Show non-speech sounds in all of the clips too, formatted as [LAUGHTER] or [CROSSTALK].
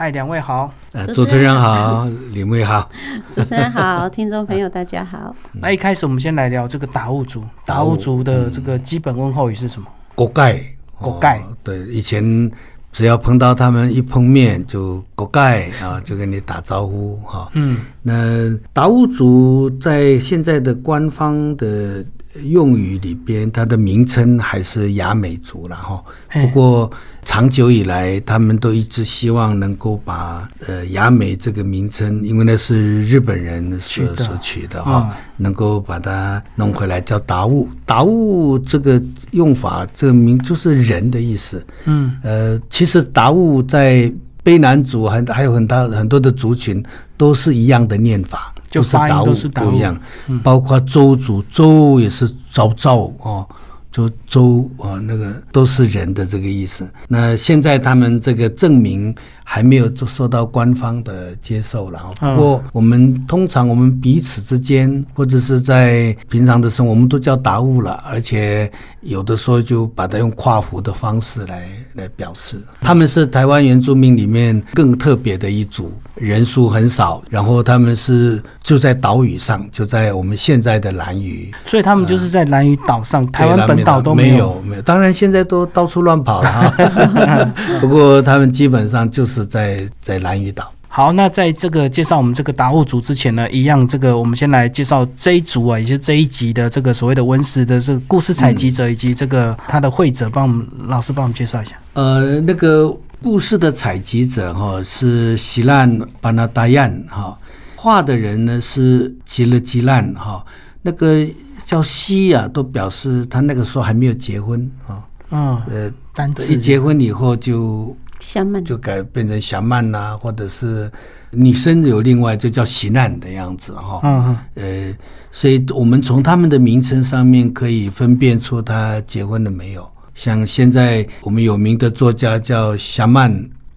嗨，两位好。呃，主持人好，李妹好，主持人好，[LAUGHS] 听众朋友大家好。那一开始我们先来聊这个达悟族，达悟族的这个基本问候语是什么？锅盖，锅盖。对，以前只要碰到他们一碰面就锅盖啊，[LAUGHS] 就跟你打招呼哈。嗯，那达悟族在现在的官方的。用语里边，它的名称还是雅美族了哈。不过长久以来，他们都一直希望能够把呃雅美这个名称，因为那是日本人所所取的哈，能够把它弄回来叫达悟。达悟这个用法，这个名就是人的意思。嗯，呃，其实达悟在卑南族还还有很大很多的族群都是一样的念法。就是达悟不一样，包括周族，周也是昭昭哦。就周啊，那个都是人的这个意思。那现在他们这个证明还没有受到官方的接受然后。不过我们通常我们彼此之间，或者是在平常的时候，我们都叫达悟了。而且有的时候就把它用跨湖的方式来来表示。他们是台湾原住民里面更特别的一组，人数很少。然后他们是就在岛屿上，就在我们现在的兰屿。所以他们就是在兰屿岛上，台湾本。岛都没有，没有。当然，现在都到处乱跑了哈。[LAUGHS] 不过，他们基本上就是在在蓝屿岛。好，那在这个介绍我们这个达悟族之前呢，一样，这个我们先来介绍这一组啊，也是这一集的这个所谓的文史的这个故事采集者，以及这个他的会者，帮我们老师帮我们介绍一下。呃，那个故事的采集者哈是希兰巴纳达亚哈，画的人呢是吉勒吉兰哈，那个。叫西啊，都表示他那个时候还没有结婚啊。嗯，呃，一结婚以后就小曼就改变成霞曼呐，或者是女生有另外就叫喜难的样子哈。嗯呃，所以我们从他们的名称上面可以分辨出他结婚了没有。像现在我们有名的作家叫夏曼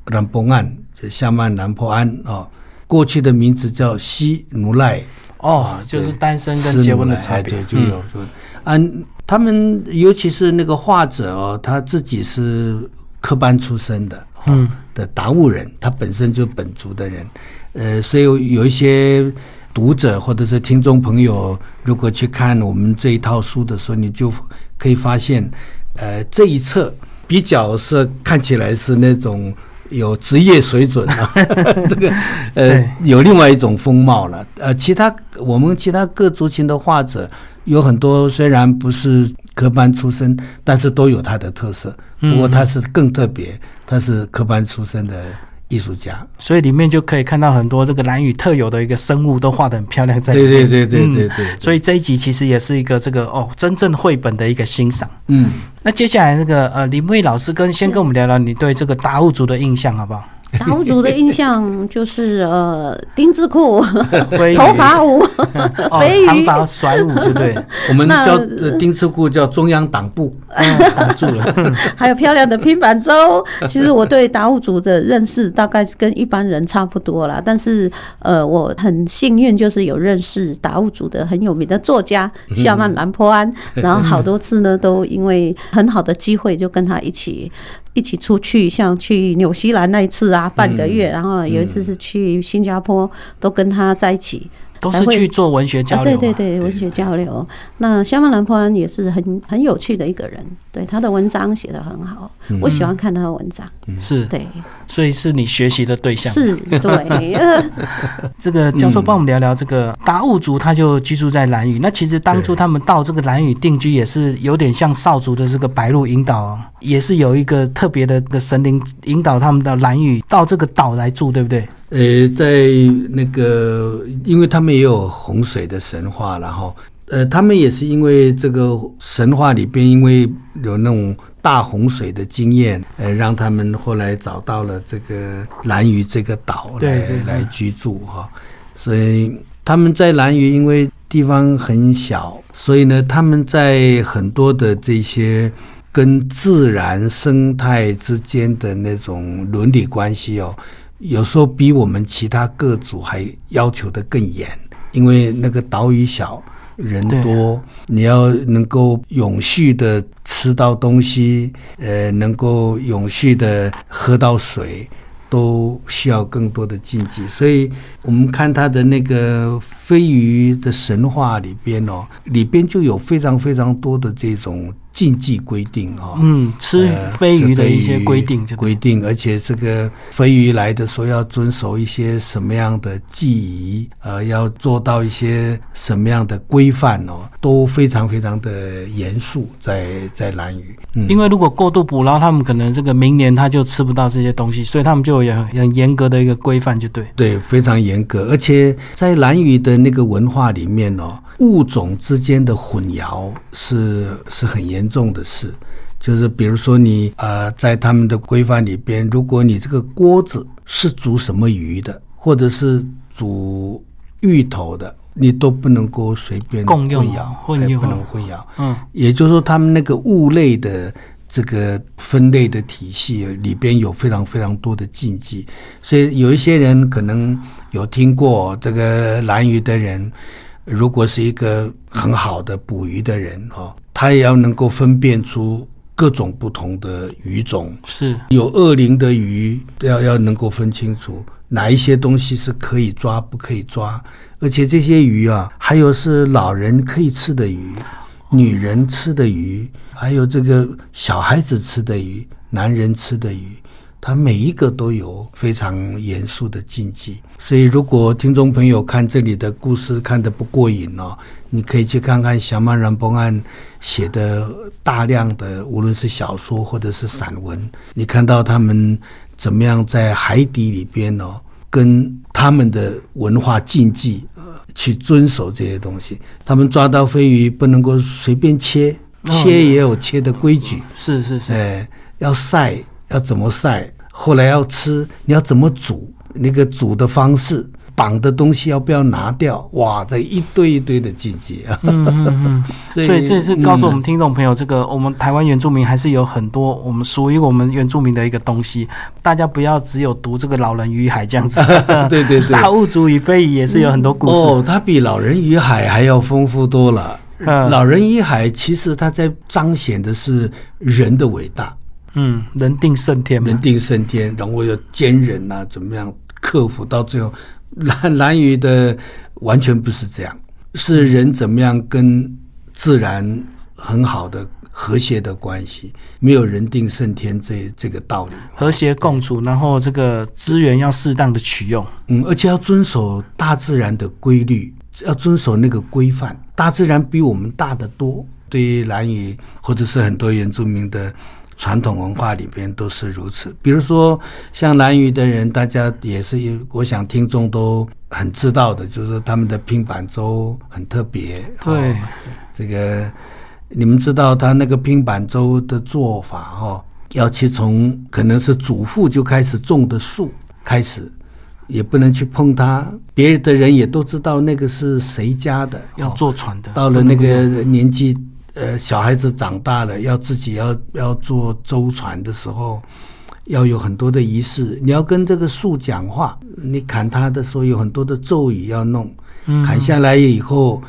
兰波安，就夏曼兰波安啊，过去的名字叫西努赖。哦，就是单身跟结婚的差别就有，就嗯，他们尤其是那个画者哦，他自己是科班出身的，嗯，的达悟人，他本身就本族的人，呃，所以有一些读者或者是听众朋友，如果去看我们这一套书的时候，你就可以发现，呃，这一册比较是看起来是那种。有职业水准啊，[LAUGHS] 这个呃有另外一种风貌了。呃，其他我们其他各族群的画者有很多，虽然不是科班出身，但是都有他的特色。不过他是更特别，他是科班出身的。艺术家，所以里面就可以看到很多这个蓝屿特有的一个生物，都画的很漂亮。在对对对对对对，所以这一集其实也是一个这个哦，真正绘本的一个欣赏。嗯，那接下来那个呃，林蔚老师跟先跟我们聊聊你对这个达悟族的印象，好不好？达悟族的印象就是呃，丁字裤、头发舞、[LAUGHS] 飞长发甩舞，对不对？[LAUGHS] 我们叫丁字裤叫中央党部，[LAUGHS] 挡住了。还有漂亮的平板舟。其实我对达悟族的认识大概跟一般人差不多啦，但是呃，我很幸运就是有认识达悟族的很有名的作家夏曼兰坡安，然后好多次呢都因为很好的机会就跟他一起。一起出去，像去纽西兰那一次啊，半个月，然后有一次是去新加坡，都跟他在一起。都是去做文学交流，对对对，文学交流。那香曼兰坡安也是很很有趣的一个人，对他的文章写的很好，我喜欢看他的文章。是，对，所以是你学习的对象。是，对。[LAUGHS] 这个教授帮我们聊聊这个达悟族，他就居住在兰屿。那其实当初他们到这个兰屿定居，也是有点像少族的这个白鹿引导，也是有一个特别的个神灵引导他们的兰屿到这个岛来住，对不对？呃，在那个，因为他们也有洪水的神话，然后，呃，他们也是因为这个神话里边，因为有那种大洪水的经验，呃，让他们后来找到了这个蓝屿这个岛来来居住哈。所以他们在蓝屿，因为地方很小，所以呢，他们在很多的这些跟自然生态之间的那种伦理关系哦。有时候比我们其他各族还要求的更严，因为那个岛屿小，人多，你要能够永续的吃到东西，呃，能够永续的喝到水，都需要更多的禁忌。所以我们看他的那个飞鱼的神话里边哦，里边就有非常非常多的这种。禁忌规定哦，嗯，吃飞鱼的一些规定，规定，而且这个飞鱼来的时候要遵守一些什么样的记忆，呃，要做到一些什么样的规范哦，都非常非常的严肃，在在蓝鱼。嗯，因为如果过度捕捞，他们可能这个明年他就吃不到这些东西，所以他们就有很严格的一个规范，就对。对，非常严格，而且在蓝鱼的那个文化里面哦。物种之间的混淆是是很严重的事，就是比如说你呃，在他们的规范里边，如果你这个锅子是煮什么鱼的，或者是煮芋头的，你都不能够随便混淆，混不能混淆。嗯，也就是说，他们那个物类的这个分类的体系里边有非常非常多的禁忌，所以有一些人可能有听过这个蓝鱼的人。如果是一个很好的捕鱼的人哦，他也要能够分辨出各种不同的鱼种，是有恶灵的鱼，要要能够分清楚哪一些东西是可以抓，不可以抓。而且这些鱼啊，还有是老人可以吃的鱼，女人吃的鱼，还有这个小孩子吃的鱼，男人吃的鱼。它每一个都有非常严肃的禁忌，所以如果听众朋友看这里的故事看得不过瘾哦，你可以去看看小曼然波案写的大量的，无论是小说或者是散文，你看到他们怎么样在海底里边哦，跟他们的文化禁忌去遵守这些东西。他们抓到飞鱼不能够随便切，切也有切的规矩，是是是，哎，要晒。要怎么晒？后来要吃，你要怎么煮？那个煮的方式，绑的东西要不要拿掉？哇，这一堆一堆的禁忌啊！嗯嗯嗯。[LAUGHS] 所以这也是告诉我们听众朋友，这个我们台湾原住民还是有很多我们属于我们原住民的一个东西。大家不要只有读这个《老人与海》这样子。对 [LAUGHS] 对对。[LAUGHS] 大物主与飞鱼也是有很多故事。哦，它比《老人与海》还要丰富多了。《老人与海》其实它在彰显的是人的伟大。嗯，人定胜天，人定胜天，然后要坚韧啊，怎么样克服？到最后，[LAUGHS] 蓝蓝鱼的完全不是这样，是人怎么样跟自然很好的和谐的关系，没有人定胜天这这个道理，和谐共处，然后这个资源要适当的取用，嗯，而且要遵守大自然的规律，要遵守那个规范。大自然比我们大得多，对于蓝鱼或者是很多原住民的。传统文化里边都是如此，比如说像南屿的人，大家也是，我想听众都很知道的，就是他们的拼板粥很特别。对，这个你们知道他那个拼板粥的做法哈，要去从可能是祖父就开始种的树开始，也不能去碰它，别的人也都知道那个是谁家的，要坐船的，到了那个年纪。呃，小孩子长大了，要自己要要做舟船的时候，要有很多的仪式。你要跟这个树讲话，你砍它的时候有很多的咒语要弄。砍下来以后。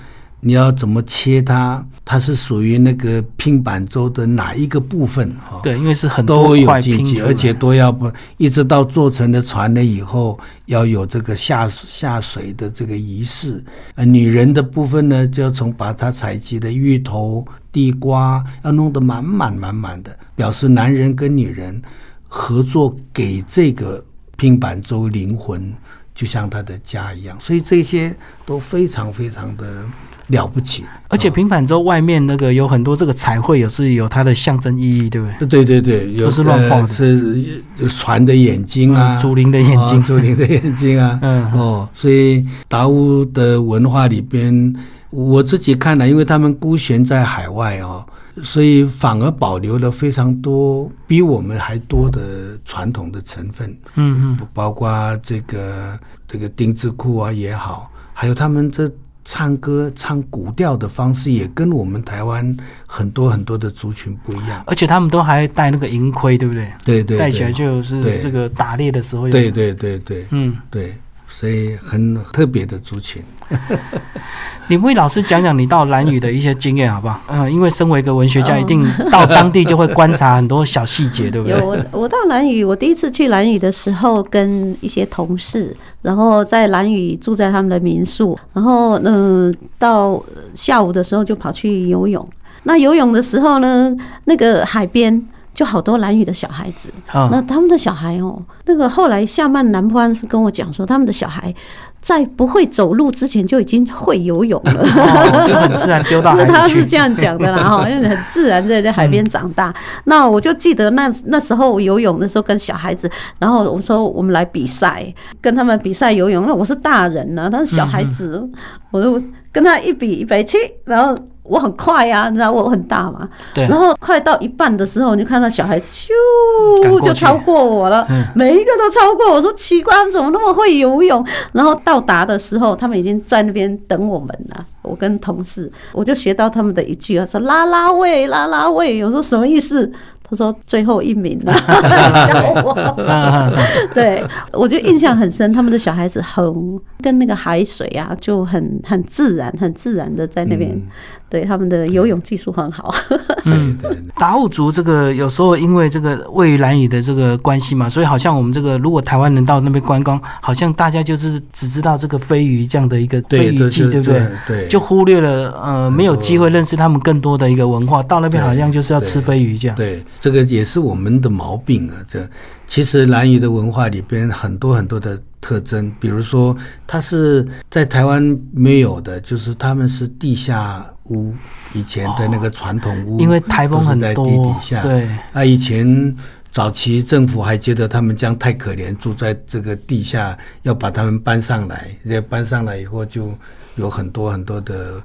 你要怎么切它？它是属于那个拼板舟的哪一个部分？哈，对，因为是很多有禁忌，而且都要不一直到做成了船了以后，要有这个下下水的这个仪式。呃，女人的部分呢，就要从把它采集的芋头、地瓜要弄得满满满满的，表示男人跟女人合作给这个拼板舟灵魂，就像他的家一样。所以这些都非常非常的。了不起，而且平板舟外面那个有很多这个彩绘，也是有它的象征意义，对不对？对对对，不是乱画的，是船的眼睛啊，竹林的眼睛，竹林的眼睛啊，[LAUGHS] 嗯。哦，所以达乌的文化里边，我自己看了，因为他们孤悬在海外哦，所以反而保留了非常多比我们还多的传统的成分，嗯嗯，包括这个这个丁字裤啊也好，还有他们这。唱歌唱古调的方式也跟我们台湾很多很多的族群不一样，而且他们都还戴那个银盔，对不对？对对，戴起来就是这个打猎的时候。对对对对，嗯，对。所以很特别的族群。[LAUGHS] 你为老师讲讲你到兰屿的一些经验好不好？嗯，因为身为一个文学家，一定到当地就会观察很多小细节，对不对？有我我到兰屿，我第一次去兰屿的时候，跟一些同事，然后在兰屿住在他们的民宿，然后嗯，到下午的时候就跑去游泳。那游泳的时候呢，那个海边就好多兰屿的小孩子，那他们的小孩哦，那个后来夏曼南坡安是跟我讲说，他们的小孩。在不会走路之前就已经会游泳了，就很自然丢到海。他是这样讲的啦，哈，因为很自然在在海边长大。那我就记得那那时候游泳的时候跟小孩子，然后我说我们来比赛，跟他们比赛游泳。那我是大人呢，他是小孩子，我就跟他一比一百七，然后。我很快呀，你知道我很大嘛？对。然后快到一半的时候，你就看到小孩子咻就超过我了，每一个都超过。我说奇怪，他们怎么那么会游泳？然后到达的时候，他们已经在那边等我们了。我跟同事，我就学到他们的一句啊，说拉拉喂，拉拉喂。我说什么意思？他说最后一名了，[LAUGHS] 笑我。[LAUGHS] 对，我觉得印象很深。他们的小孩子很跟那个海水啊，就很很自然，很自然的在那边。对，他们的游泳技术很好。嗯，对。达悟族这个有时候因为这个位于蓝屿的这个关系嘛，所以好像我们这个如果台湾人到那边观光，好像大家就是只知道这个飞鱼这样的一个飞鱼季，对不对？对。就忽略了呃，没有机会认识他们更多的一个文化。到那边好像就是要吃飞鱼这样。对。这个也是我们的毛病啊！这其实兰屿的文化里边很多很多的特征，比如说它是在台湾没有的，就是他们是地下屋，以前的那个传统屋，因为台风很在地底下。对啊，以前早期政府还觉得他们这样太可怜，住在这个地下，要把他们搬上来。这搬上来以后，就有很多很多的。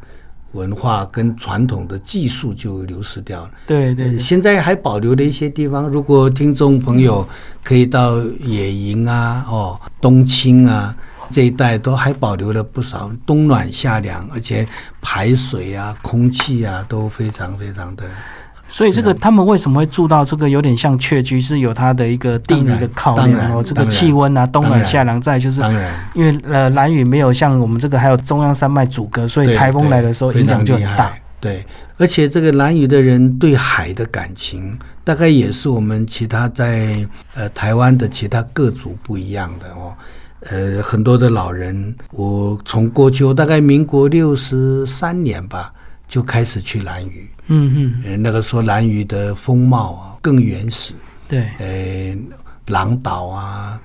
文化跟传统的技术就流失掉了。对对，现在还保留的一些地方，如果听众朋友可以到野营啊、哦冬青啊这一带，都还保留了不少冬暖夏凉，而且排水啊、空气啊都非常非常的。所以这个他们为什么会住到这个有点像雀居，是有它的一个地理的考量哦。这个气温啊，冬暖夏凉，在就是因为呃蓝雨没有像我们这个还有中央山脉阻隔，所以台风来的时候影响就很大。对，而且这个蓝屿的人对海的感情，大概也是我们其他在呃台湾的其他各族不一样的哦。呃，很多的老人，我从过去大概民国六十三年吧。就开始去蓝屿，嗯嗯，那个时候蓝屿的风貌啊更原始，对，呃，狼岛啊，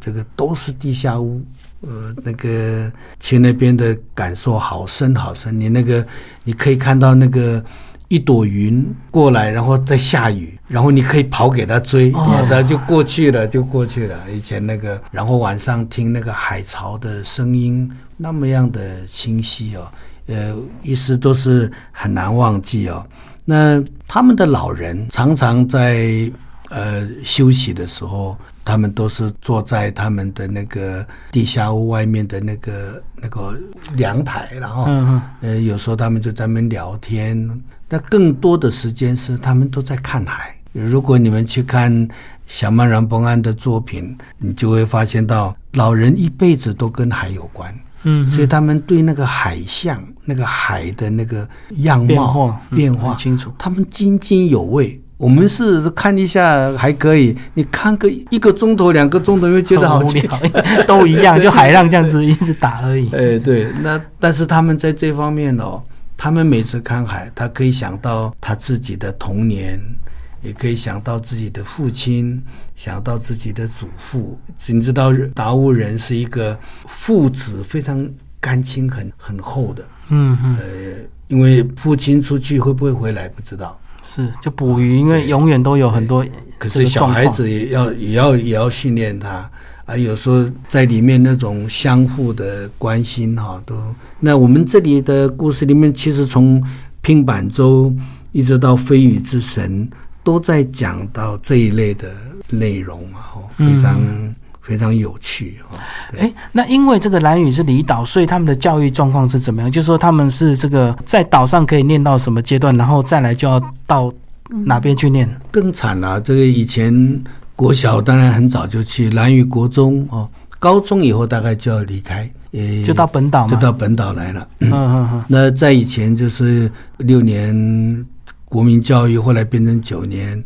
这个都是地下屋，呃，那个去那边的感受好深好深，你那个你可以看到那个一朵云过来，然后再下雨，然后你可以跑给他追，他就过去了，就过去了。以前那个，然后晚上听那个海潮的声音，那么样的清晰哦。呃，一时都是很难忘记哦。那他们的老人常常在呃休息的时候，他们都是坐在他们的那个地下屋外面的那个那个凉台，然后嗯呃有时候他们就在那边聊天。那更多的时间是他们都在看海。如果你们去看小曼然崩安的作品，你就会发现到老人一辈子都跟海有关。嗯，所以他们对那个海象、那个海的那个样貌变化清楚，他们津津有味。我们是看一下还可以，你看个一个钟头、两个钟头，又觉得好无聊，[LAUGHS] 都一样，就海浪这样子一直打而已。哎，对，那但是他们在这方面哦，他们每次看海，他可以想到他自己的童年。也可以想到自己的父亲，想到自己的祖父。你知道达悟人是一个父子非常感情很很厚的。嗯嗯。呃，因为父亲出去会不会回来不知道。是，就捕鱼，因为永远都有很多。可是小孩子也要也要也要训练他啊，有时候在里面那种相互的关心哈，都。那我们这里的故事里面，其实从拼板舟一直到飞羽之神。都在讲到这一类的内容啊，非常非常有趣哈。哎，那因为这个蓝屿是离岛，所以他们的教育状况是怎么样？就是说他们是这个在岛上可以念到什么阶段，然后再来就要到哪边去念？更惨了，这个以前国小当然很早就去蓝屿国中哦。高中以后大概就要离开，呃，就到本岛嘛，就到本岛来了。嗯嗯嗯，那在以前就是六年国民教育，后来变成九年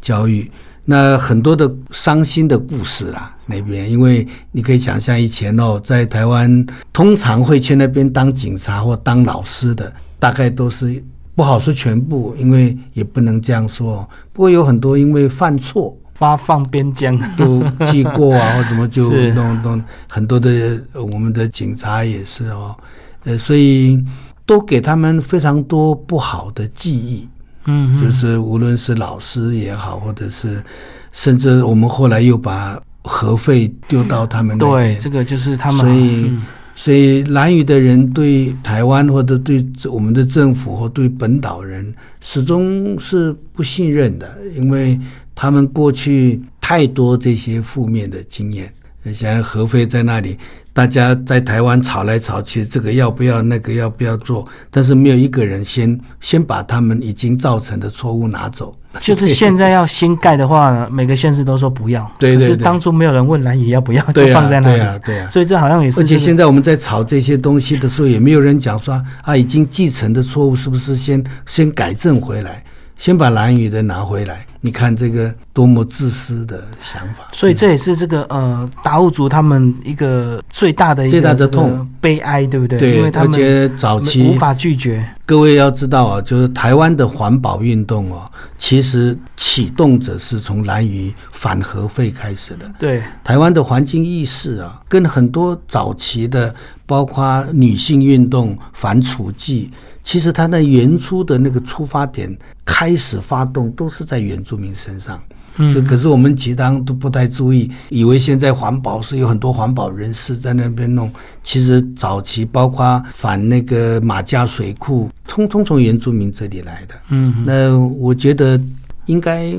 教育。那很多的伤心的故事啦，那边，因为你可以想象以前哦，在台湾通常会去那边当警察或当老师的，大概都是不好说全部，因为也不能这样说。不过有很多因为犯错 [LAUGHS] 发放边疆都记过啊，或怎么就弄弄很多的我们的警察也是哦，呃，所以都给他们非常多不好的记忆。嗯，就是无论是老师也好，或者是甚至我们后来又把核废丢到他们那对，这个就是他们。所以，所以蓝屿的人对台湾或者对我们的政府或对本岛人始终是不信任的，因为他们过去太多这些负面的经验。像合肥在那里。大家在台湾吵来吵去，这个要不要，那个要不要做？但是没有一个人先先把他们已经造成的错误拿走。[LAUGHS] 就是现在要新盖的话，每个县市都说不要。对对对。是当初没有人问蓝宇要不要，就放在那里。对啊，对啊。所以这好像也是。而且现在我们在炒这些东西的时候，也没有人讲说啊，已经继承的错误是不是先先改正回来，先把蓝宇的拿回来。你看这个多么自私的想法，所以这也是这个呃达悟族他们一个最大的最大的痛悲哀，对不对？对，因为他们早期无法拒绝。各位要知道啊，就是台湾的环保运动哦，其实启动者是从蓝屿反核废开始的。对，台湾的环境意识啊，跟很多早期的，包括女性运动反处剂。其实它那原初的那个出发点开始发动都是在原住民身上，这可是我们其他都不太注意，以为现在环保是有很多环保人士在那边弄，其实早期包括反那个马家水库，通通从原住民这里来的。嗯，那我觉得应该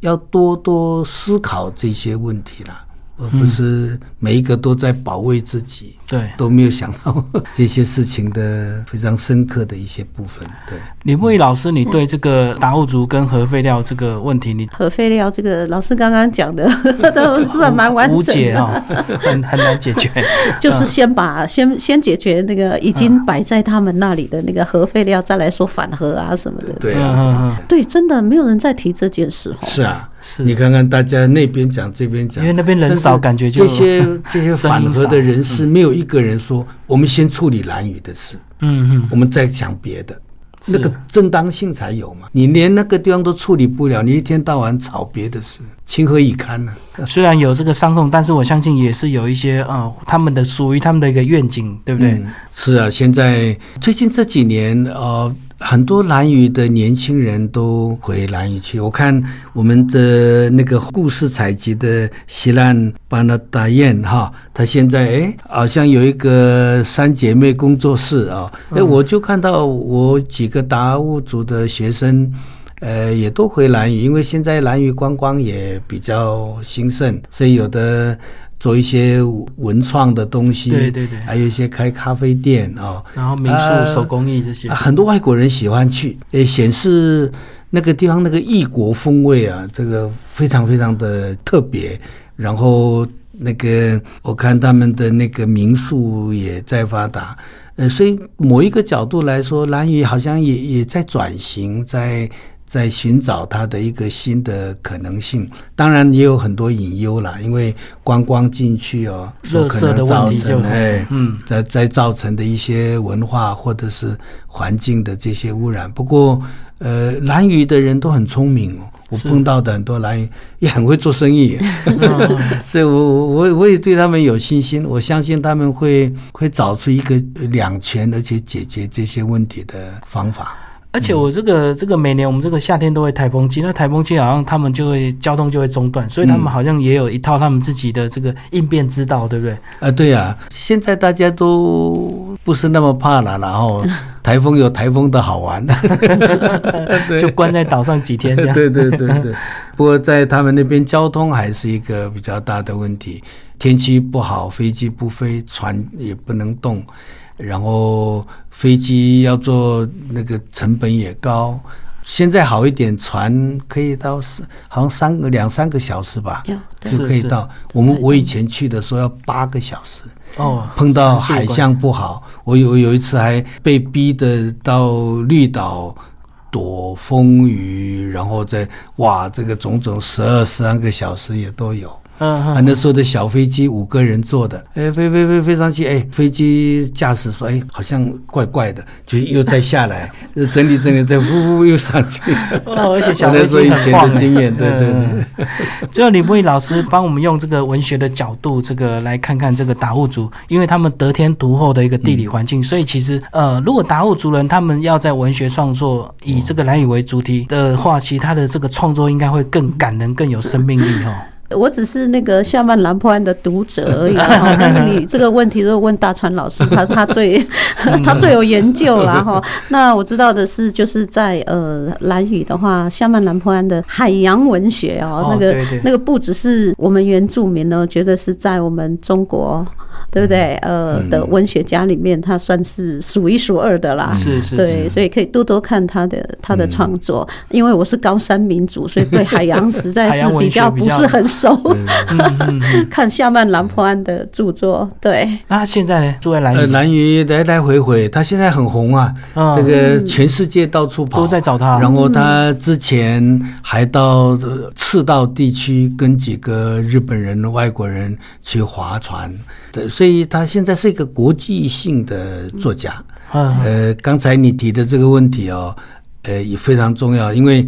要多多思考这些问题了。而不是每一个都在保卫自己，对，都没有想到这些事情的非常深刻的一些部分。对，李木易老师，你对这个达悟族跟核废料这个问题，你核废料这个老师刚刚讲的 [LAUGHS] 都算蛮完整，无解啊，很很难解决。[LAUGHS] 就是先把先先解决那个已经摆在他们那里的那个核废料，再来说反核啊什么的。对啊，对，真的没有人在提这件事。是啊。是你看看大家那边讲这边讲，因为那边人少，感觉就这些这些 [LAUGHS] 反核的人士没有一个人说我们先处理蓝雨的事，嗯嗯，我们再讲别的，那个正当性才有嘛。你连那个地方都处理不了，你一天到晚吵别的事，情何以堪呢？[LAUGHS] 虽然有这个伤痛，但是我相信也是有一些呃，他们的属于他们的一个愿景，对不对？是啊，现在最近这几年呃。很多蓝屿的年轻人都回蓝屿去。我看我们的那个故事采集的西兰巴纳达燕哈，他现在哎，好像有一个三姐妹工作室啊。哎，我就看到我几个达悟族的学生，呃，也都回蓝屿，因为现在蓝屿观光也比较兴盛，所以有的。做一些文创的东西，对对对，还有一些开咖啡店啊，然后民宿、手工艺这些，很多外国人喜欢去，诶，显示那个地方那个异国风味啊，这个非常非常的特别。然后那个我看他们的那个民宿也在发达，呃，所以某一个角度来说，蓝屿好像也也在转型，在。在寻找它的一个新的可能性，当然也有很多隐忧啦，因为观光进去哦，可能造成哎，嗯，在在造成的一些文化或者是环境的这些污染。不过，呃，蓝屿的人都很聪明哦，我碰到的很多蓝屿也很会做生意，[LAUGHS] 所以我我我也对他们有信心，我相信他们会会找出一个两全而且解决这些问题的方法。而且我这个这个每年我们这个夏天都会台风季，那台风季好像他们就会交通就会中断，所以他们好像也有一套他们自己的这个应变之道，对不对？啊，对呀，现在大家都不是那么怕了，然后 [LAUGHS] 台风有台风的好玩，[LAUGHS] 就关在岛上几天这样。对对对对，[LAUGHS] 不过在他们那边交通还是一个比较大的问题，天气不好，飞机不飞，船也不能动。然后飞机要坐那个成本也高，现在好一点，船可以到是好像三个两三个小时吧，就可以到。我们我以前去的时候要八个小时。哦，碰到海象不好，我有有一次还被逼的到绿岛躲风雨，然后再哇，这个种种十二十三个小时也都有。嗯啊，那时候的小飞机五个人坐的，哎，飞飞飞飞上去，哎，飞机驾驶说，哎，好像怪怪的，就又再下来，整理整理，再呼呼又上去。[LAUGHS] 哦，而且小我那时候以前飞机很晃的经验，对对嗯对。最后，李木易老师帮我们用这个文学的角度，这个来看看这个达悟族，因为他们得天独厚的一个地理环境，所以其实呃，如果达悟族人他们要在文学创作以这个蓝语为主题的话，其实他的这个创作应该会更感人、更有生命力哦。我只是那个夏曼兰坡安的读者而已 [LAUGHS] 但是你这个问题如果问大川老师，他 [LAUGHS] 他最 [LAUGHS] 他最有研究啦哈。那我知道的是，就是在呃兰语的话，夏曼兰坡安的海洋文学哦，哦那个那个不只是我们原住民呢，觉得是在我们中国。对不对？呃，的文学家里面，他算是数一数二的啦。是是对，是，所以可以多多看他的他的创作。因为我是高山民族，所以对海洋实在是比较不是很熟。嗯看夏曼兰坡安的著作，对，那现在呢？住在兰呃，屿，蓝鱼来来回回，他现在很红啊，嗯。这个全世界到处跑，都在找他。然后他之前还到呃赤道地区跟几个日本人、外国人去划船，对，所以他现在是一个国际性的作家。嗯呃，刚才你提的这个问题哦，呃，也非常重要，因为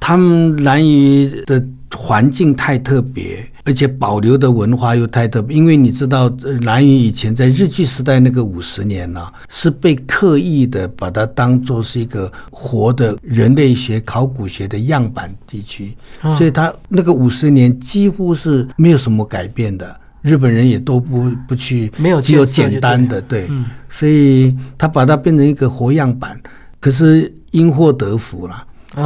他们蓝鱼的环境太特别，而且保留的文化又太特别。因为你知道，呃兰屿以前在日据时代那个五十年呢、是被刻意的把它当做是一个活的人类学、考古学的样板地区，所以它那个五十年几乎是没有什么改变的。日本人也都不不去，没有只有简单的对，嗯所以他把它变成一个活样板，可是因祸得福了。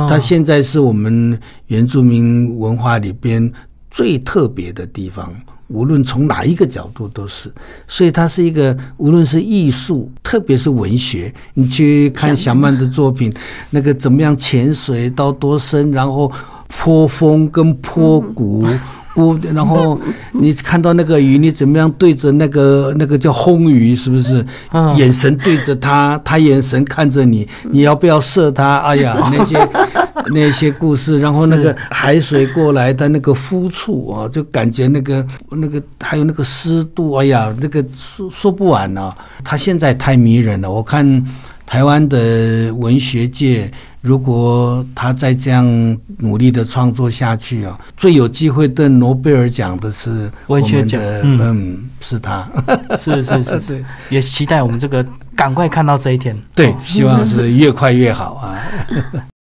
它现在是我们原住民文化里边最特别的地方，无论从哪一个角度都是。所以它是一个，无论是艺术，特别是文学，你去看小曼的作品，那个怎么样潜水到多深，然后坡峰跟坡谷。不，然后 [LAUGHS] 你看到那个鱼，你怎么样对着那个那个叫轰鱼，是不是？嗯眼神对着它，它眼神看着你，你要不要射它？哎呀，[LAUGHS] 那些那些故事，然后那个海水过来的那个肤触啊，就感觉那个那个还有那个湿度，哎呀，那个说说不完啊。他现在太迷人了，我看台湾的文学界。如果他再这样努力的创作下去啊，最有机会得诺贝尔奖的是我文学奖，嗯嗯，是他。[LAUGHS] 是是是是，也期待我们这个赶快看到这一天。对，希望是越快越好啊。[LAUGHS]